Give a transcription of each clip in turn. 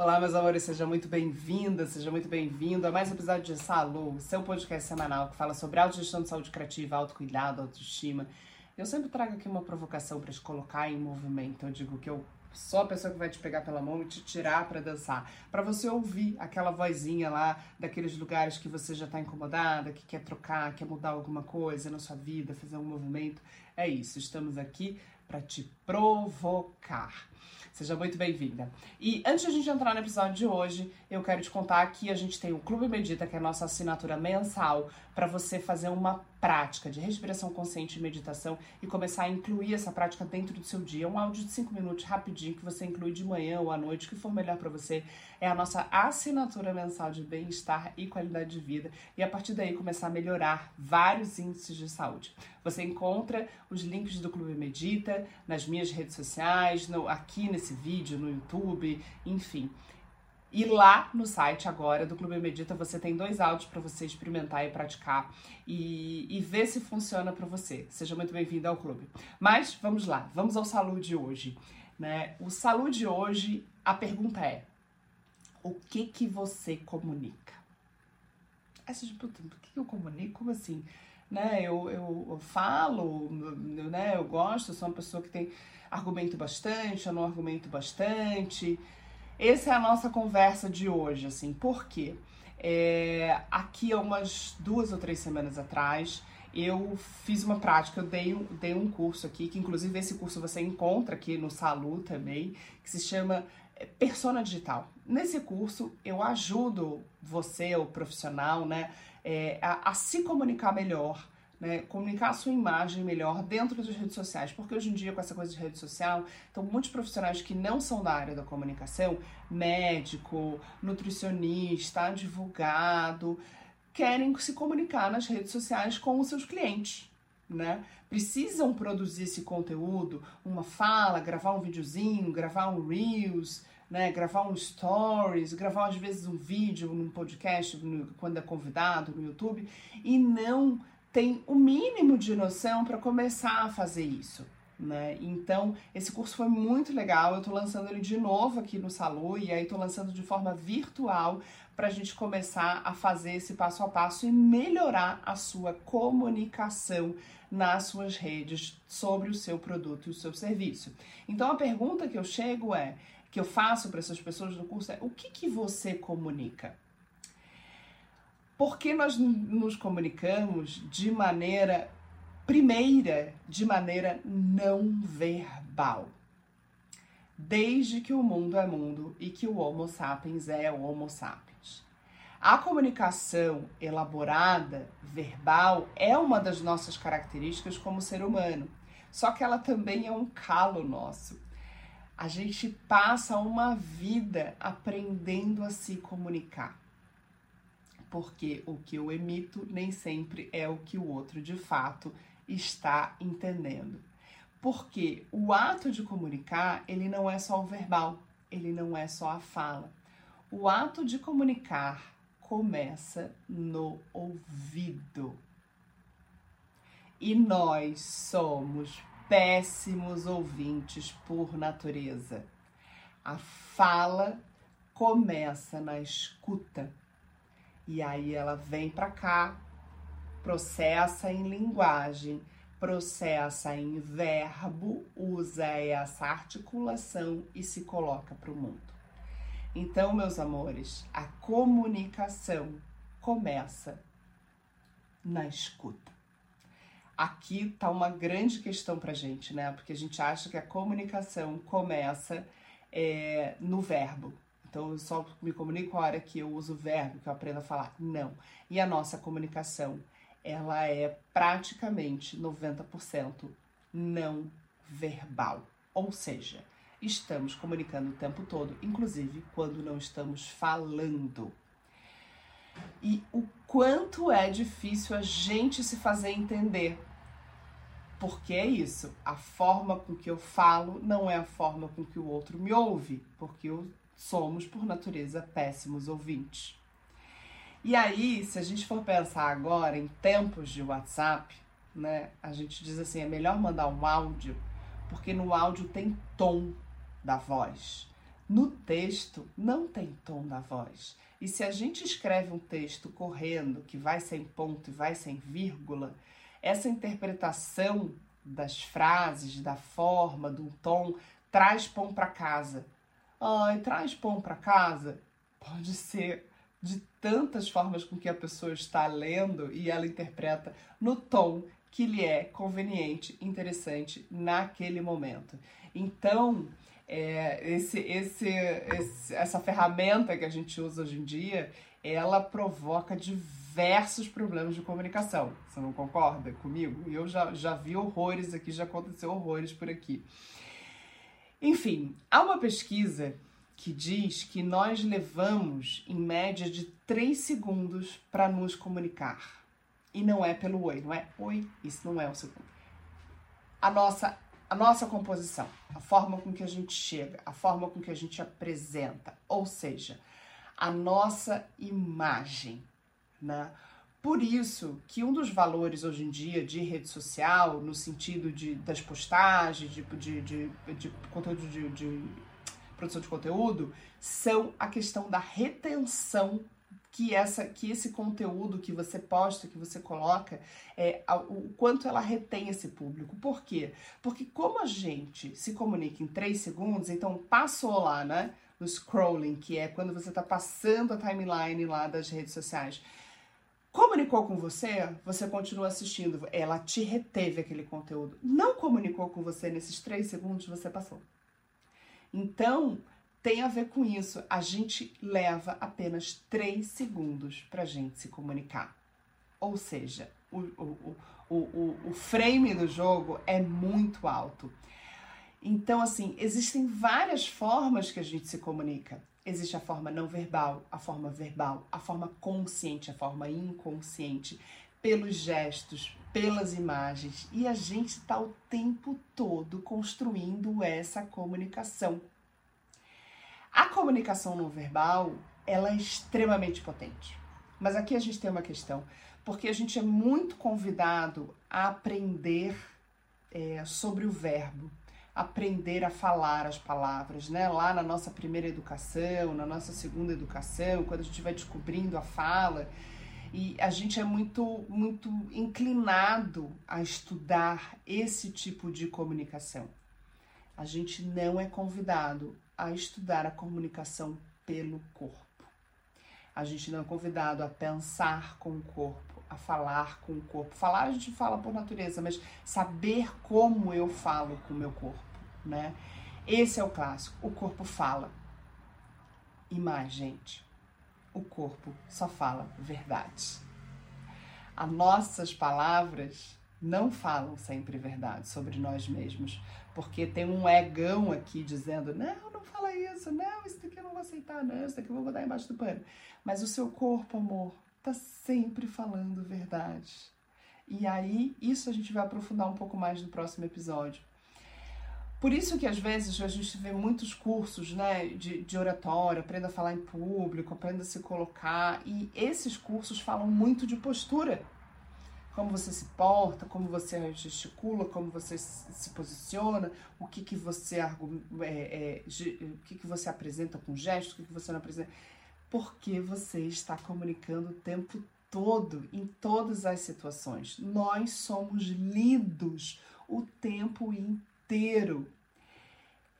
Olá, meus amores, seja muito bem-vinda, seja muito bem-vindo a mais um episódio de Salu, seu podcast semanal que fala sobre autogestão de saúde criativa, autocuidado, autoestima. Eu sempre trago aqui uma provocação para te colocar em movimento. Eu digo que eu sou a pessoa que vai te pegar pela mão e te tirar para dançar, para você ouvir aquela vozinha lá daqueles lugares que você já está incomodada, que quer trocar, quer mudar alguma coisa na sua vida, fazer um movimento. É isso, estamos aqui para te provocar. Seja muito bem-vinda. E antes de a gente entrar no episódio de hoje, eu quero te contar que a gente tem o Clube Medita, que é a nossa assinatura mensal, para você fazer uma prática de respiração consciente e meditação e começar a incluir essa prática dentro do seu dia. Um áudio de 5 minutos rapidinho que você inclui de manhã ou à noite, o que for melhor para você. É a nossa assinatura mensal de bem-estar e qualidade de vida. E a partir daí começar a melhorar vários índices de saúde. Você encontra os links do Clube Medita nas minhas redes sociais, no, aqui nesse vídeo, no YouTube, enfim. E lá no site agora do Clube Medita você tem dois áudios para você experimentar e praticar e, e ver se funciona para você. Seja muito bem-vindo ao clube. Mas vamos lá, vamos ao saúde de hoje. Né? O saúde de hoje, a pergunta é: o que que você comunica? Aí você puta, o que eu comunico? Como assim? Né? Eu, eu, eu falo, né? eu gosto, sou uma pessoa que tem argumento bastante, eu não argumento bastante. Essa é a nossa conversa de hoje, assim, por quê? É, aqui há umas duas ou três semanas atrás, eu fiz uma prática, eu dei, dei um curso aqui, que inclusive esse curso você encontra aqui no Salu também, que se chama é, Persona Digital. Nesse curso eu ajudo você, o profissional, né, é, a, a se comunicar melhor, né, comunicar a sua imagem melhor dentro das redes sociais, porque hoje em dia com essa coisa de rede social, então muitos profissionais que não são da área da comunicação, médico, nutricionista, advogado, querem se comunicar nas redes sociais com os seus clientes, né? Precisam produzir esse conteúdo, uma fala, gravar um videozinho, gravar um reels, né, gravar um stories, gravar às vezes um vídeo num podcast no, quando é convidado no YouTube e não tem o mínimo de noção para começar a fazer isso. Né? Então, esse curso foi muito legal. Eu estou lançando ele de novo aqui no Salu e aí estou lançando de forma virtual para a gente começar a fazer esse passo a passo e melhorar a sua comunicação nas suas redes sobre o seu produto e o seu serviço. Então, a pergunta que eu chego é, que eu faço para essas pessoas do curso é: o que, que você comunica? Porque nós nos comunicamos de maneira primeira, de maneira não verbal. Desde que o mundo é mundo e que o Homo sapiens é o Homo sapiens. A comunicação elaborada, verbal, é uma das nossas características como ser humano. Só que ela também é um calo nosso. A gente passa uma vida aprendendo a se comunicar porque o que eu emito nem sempre é o que o outro de fato está entendendo. Porque o ato de comunicar, ele não é só o verbal, ele não é só a fala. O ato de comunicar começa no ouvido. E nós somos péssimos ouvintes por natureza. A fala começa na escuta. E aí ela vem para cá, processa em linguagem, processa em verbo, usa essa articulação e se coloca para o mundo. Então, meus amores, a comunicação começa na escuta. Aqui tá uma grande questão para gente, né? Porque a gente acha que a comunicação começa é, no verbo, então, eu só me comunico a hora que eu uso o verbo, que eu aprendo a falar. Não. E a nossa comunicação, ela é praticamente 90% não verbal. Ou seja, estamos comunicando o tempo todo, inclusive quando não estamos falando. E o quanto é difícil a gente se fazer entender. Porque é isso, a forma com que eu falo não é a forma com que o outro me ouve, porque eu somos, por natureza, péssimos ouvintes. E aí, se a gente for pensar agora em tempos de WhatsApp, né, a gente diz assim, é melhor mandar um áudio, porque no áudio tem tom da voz. no texto não tem tom da voz. E se a gente escreve um texto correndo, que vai sem ponto e vai sem vírgula, essa interpretação das frases, da forma, do tom, traz pão para casa. Ai, traz pão para casa? Pode ser de tantas formas com que a pessoa está lendo e ela interpreta no tom que lhe é conveniente, interessante naquele momento. Então, é, esse, esse, esse, essa ferramenta que a gente usa hoje em dia, ela provoca diversos problemas de comunicação. Você não concorda comigo? Eu já, já vi horrores aqui, já aconteceu horrores por aqui. Enfim, há uma pesquisa que diz que nós levamos em média de 3 segundos para nos comunicar. E não é pelo oi, não é oi, isso não é o segundo. A nossa, a nossa composição, a forma com que a gente chega, a forma com que a gente apresenta, ou seja, a nossa imagem, né? Por isso que um dos valores hoje em dia de rede social, no sentido de, das postagens, de, de, de, de conteúdo de, de produção de conteúdo são a questão da retenção que essa que esse conteúdo que você posta, que você coloca, é, o quanto ela retém esse público. Por quê? Porque como a gente se comunica em três segundos, então passou lá, né? No scrolling, que é quando você está passando a timeline lá das redes sociais. Comunicou com você, você continua assistindo, ela te reteve aquele conteúdo. Não comunicou com você nesses três segundos, você passou. Então, tem a ver com isso. A gente leva apenas 3 segundos para gente se comunicar. Ou seja, o, o, o, o frame do jogo é muito alto. Então, assim, existem várias formas que a gente se comunica. Existe a forma não verbal, a forma verbal, a forma consciente, a forma inconsciente, pelos gestos, pelas imagens e a gente está o tempo todo construindo essa comunicação. A comunicação não verbal ela é extremamente potente. Mas aqui a gente tem uma questão, porque a gente é muito convidado a aprender é, sobre o verbo, aprender a falar as palavras, né? Lá na nossa primeira educação, na nossa segunda educação, quando a gente vai descobrindo a fala, e a gente é muito, muito inclinado a estudar esse tipo de comunicação. A gente não é convidado a estudar a comunicação pelo corpo. A gente não é convidado a pensar com o corpo, a falar com o corpo. Falar a gente fala por natureza, mas saber como eu falo com o meu corpo, né? Esse é o clássico. O corpo fala. E mais, gente, o corpo só fala verdade. As nossas palavras não falam sempre verdade sobre nós mesmos, porque tem um egão aqui dizendo: não, não fala isso, não, isso daqui eu não vou aceitar, não, isso daqui eu vou botar embaixo do pano. Mas o seu corpo, amor, tá sempre falando verdade. E aí, isso a gente vai aprofundar um pouco mais no próximo episódio. Por isso que às vezes a gente vê muitos cursos né, de, de oratória, aprenda a falar em público, aprenda a se colocar, e esses cursos falam muito de postura. Como você se porta, como você gesticula, como você se posiciona, o que, que você é, é, o que, que você apresenta com gesto, o que, que você não apresenta. Porque você está comunicando o tempo todo, em todas as situações. Nós somos lidos o tempo inteiro inteiro.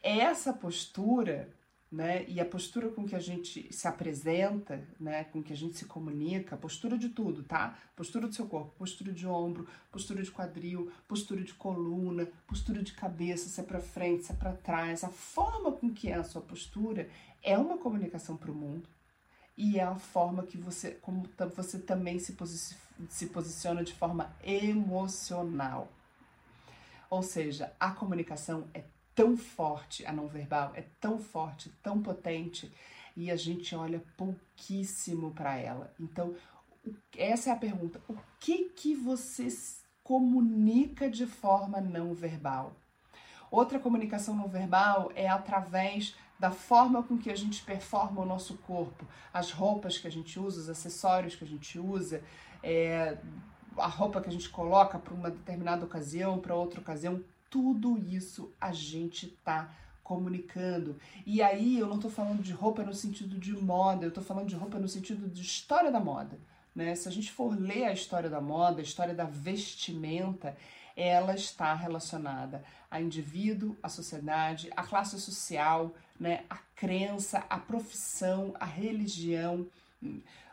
Essa postura, né, e a postura com que a gente se apresenta, né, com que a gente se comunica, postura de tudo, tá? Postura do seu corpo, postura de ombro, postura de quadril, postura de coluna, postura de cabeça, se é para frente, se é para trás, a forma com que é a sua postura é uma comunicação para o mundo e é a forma que você, como você também se, se posiciona de forma emocional. Ou seja, a comunicação é tão forte, a não verbal é tão forte, tão potente, e a gente olha pouquíssimo para ela. Então, essa é a pergunta: o que que você comunica de forma não verbal? Outra comunicação não verbal é através da forma com que a gente performa o nosso corpo, as roupas que a gente usa, os acessórios que a gente usa, é, a roupa que a gente coloca para uma determinada ocasião, para outra ocasião, tudo isso a gente está comunicando. E aí eu não estou falando de roupa no sentido de moda, eu estou falando de roupa no sentido de história da moda. Né? Se a gente for ler a história da moda, a história da vestimenta, ela está relacionada a indivíduo, a sociedade, a classe social, né? a crença, a profissão, a religião.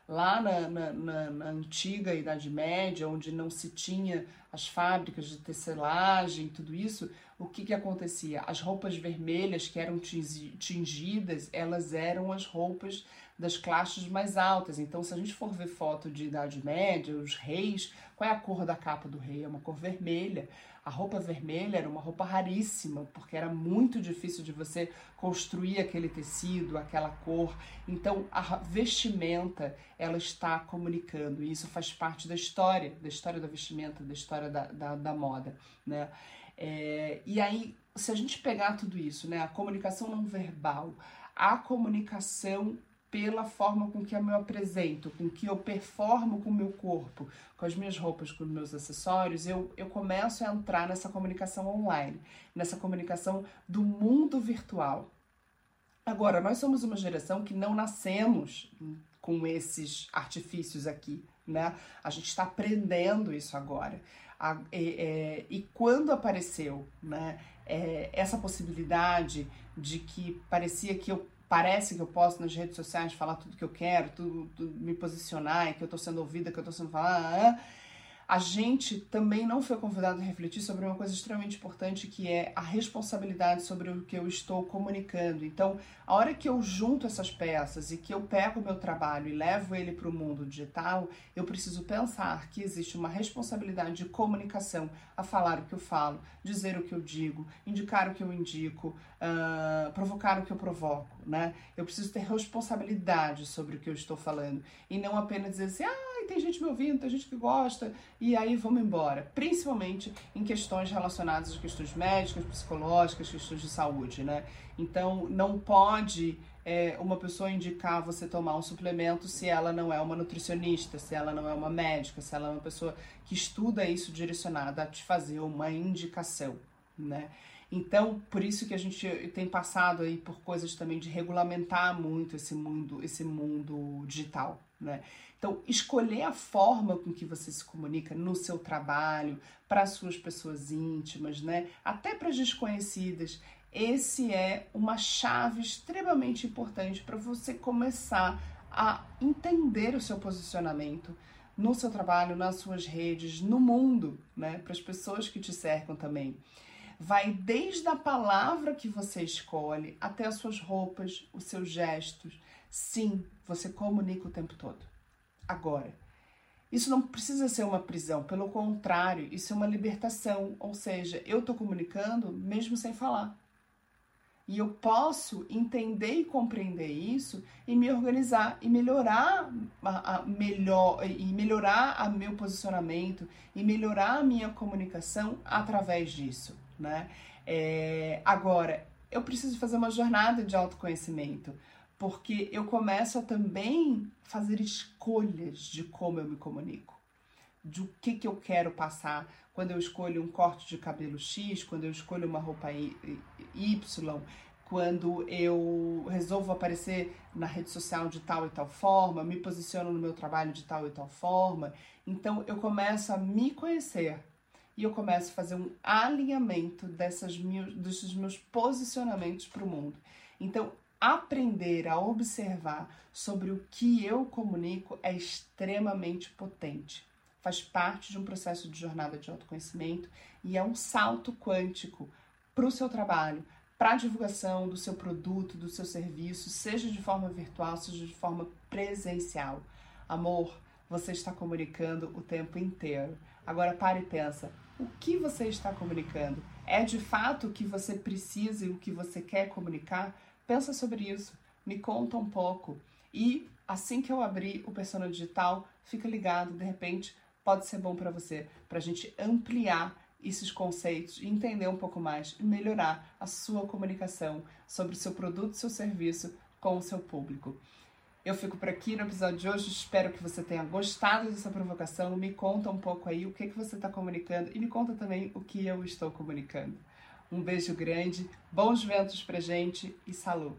Lá na, na, na, na antiga Idade Média, onde não se tinha as fábricas de tecelagem, tudo isso, o que, que acontecia? As roupas vermelhas que eram tingidas, elas eram as roupas das classes mais altas. Então, se a gente for ver foto de Idade Média, os reis, qual é a cor da capa do rei? É uma cor vermelha. A roupa vermelha era uma roupa raríssima, porque era muito difícil de você construir aquele tecido, aquela cor. Então, a vestimenta, ela está comunicando, e isso faz parte da história, da história da vestimenta, da história da, da, da moda, né? É, e aí, se a gente pegar tudo isso, né, a comunicação não verbal, a comunicação pela forma com que eu me apresento, com que eu performo com o meu corpo, com as minhas roupas, com os meus acessórios, eu, eu começo a entrar nessa comunicação online, nessa comunicação do mundo virtual. Agora, nós somos uma geração que não nascemos com esses artifícios aqui, né? A gente está aprendendo isso agora. A, é, e quando apareceu né, é, essa possibilidade de que parecia que eu parece que eu posso nas redes sociais falar tudo que eu quero, tudo, tudo me posicionar, que eu tô sendo ouvida, que eu tô sendo falada, a gente também não foi convidado a refletir sobre uma coisa extremamente importante que é a responsabilidade sobre o que eu estou comunicando. Então, a hora que eu junto essas peças e que eu pego o meu trabalho e levo ele para o mundo digital, eu preciso pensar que existe uma responsabilidade de comunicação a falar o que eu falo, dizer o que eu digo, indicar o que eu indico, uh, provocar o que eu provoco, né? Eu preciso ter responsabilidade sobre o que eu estou falando e não apenas dizer assim, ah, tem gente me ouvindo, tem gente que gosta, e aí vamos embora. Principalmente em questões relacionadas a questões médicas, psicológicas, questões de saúde, né? Então, não pode é, uma pessoa indicar você tomar um suplemento se ela não é uma nutricionista, se ela não é uma médica, se ela é uma pessoa que estuda isso direcionada a te fazer uma indicação, né? Então, por isso que a gente tem passado aí por coisas também de regulamentar muito esse mundo, esse mundo digital, né? Então, escolher a forma com que você se comunica no seu trabalho, para as suas pessoas íntimas, né? Até para as desconhecidas. Esse é uma chave extremamente importante para você começar a entender o seu posicionamento no seu trabalho, nas suas redes, no mundo, né? Para as pessoas que te cercam também. Vai desde a palavra que você escolhe até as suas roupas, os seus gestos. Sim, você comunica o tempo todo agora. Isso não precisa ser uma prisão, pelo contrário, isso é uma libertação, ou seja, eu estou comunicando mesmo sem falar. E eu posso entender e compreender isso e me organizar e melhorar a, a melhor e melhorar meu posicionamento e melhorar a minha comunicação através disso, né? É, agora, eu preciso fazer uma jornada de autoconhecimento porque eu começo a também fazer escolhas de como eu me comunico, de que, que eu quero passar quando eu escolho um corte de cabelo X, quando eu escolho uma roupa Y, quando eu resolvo aparecer na rede social de tal e tal forma, me posiciono no meu trabalho de tal e tal forma. Então eu começo a me conhecer e eu começo a fazer um alinhamento dessas meus, desses meus posicionamentos para o mundo. Então aprender a observar sobre o que eu comunico é extremamente potente. Faz parte de um processo de jornada de autoconhecimento e é um salto quântico para o seu trabalho, para a divulgação do seu produto, do seu serviço, seja de forma virtual, seja de forma presencial. Amor, você está comunicando o tempo inteiro. Agora pare e pensa, o que você está comunicando? É de fato o que você precisa e o que você quer comunicar? Pensa sobre isso, me conta um pouco. E assim que eu abrir o Persona Digital, fica ligado, de repente pode ser bom para você, para a gente ampliar esses conceitos entender um pouco mais e melhorar a sua comunicação sobre o seu produto seu serviço com o seu público. Eu fico por aqui no episódio de hoje. Espero que você tenha gostado dessa provocação. Me conta um pouco aí o que, que você está comunicando e me conta também o que eu estou comunicando. Um beijo grande, bons ventos pra gente e salud!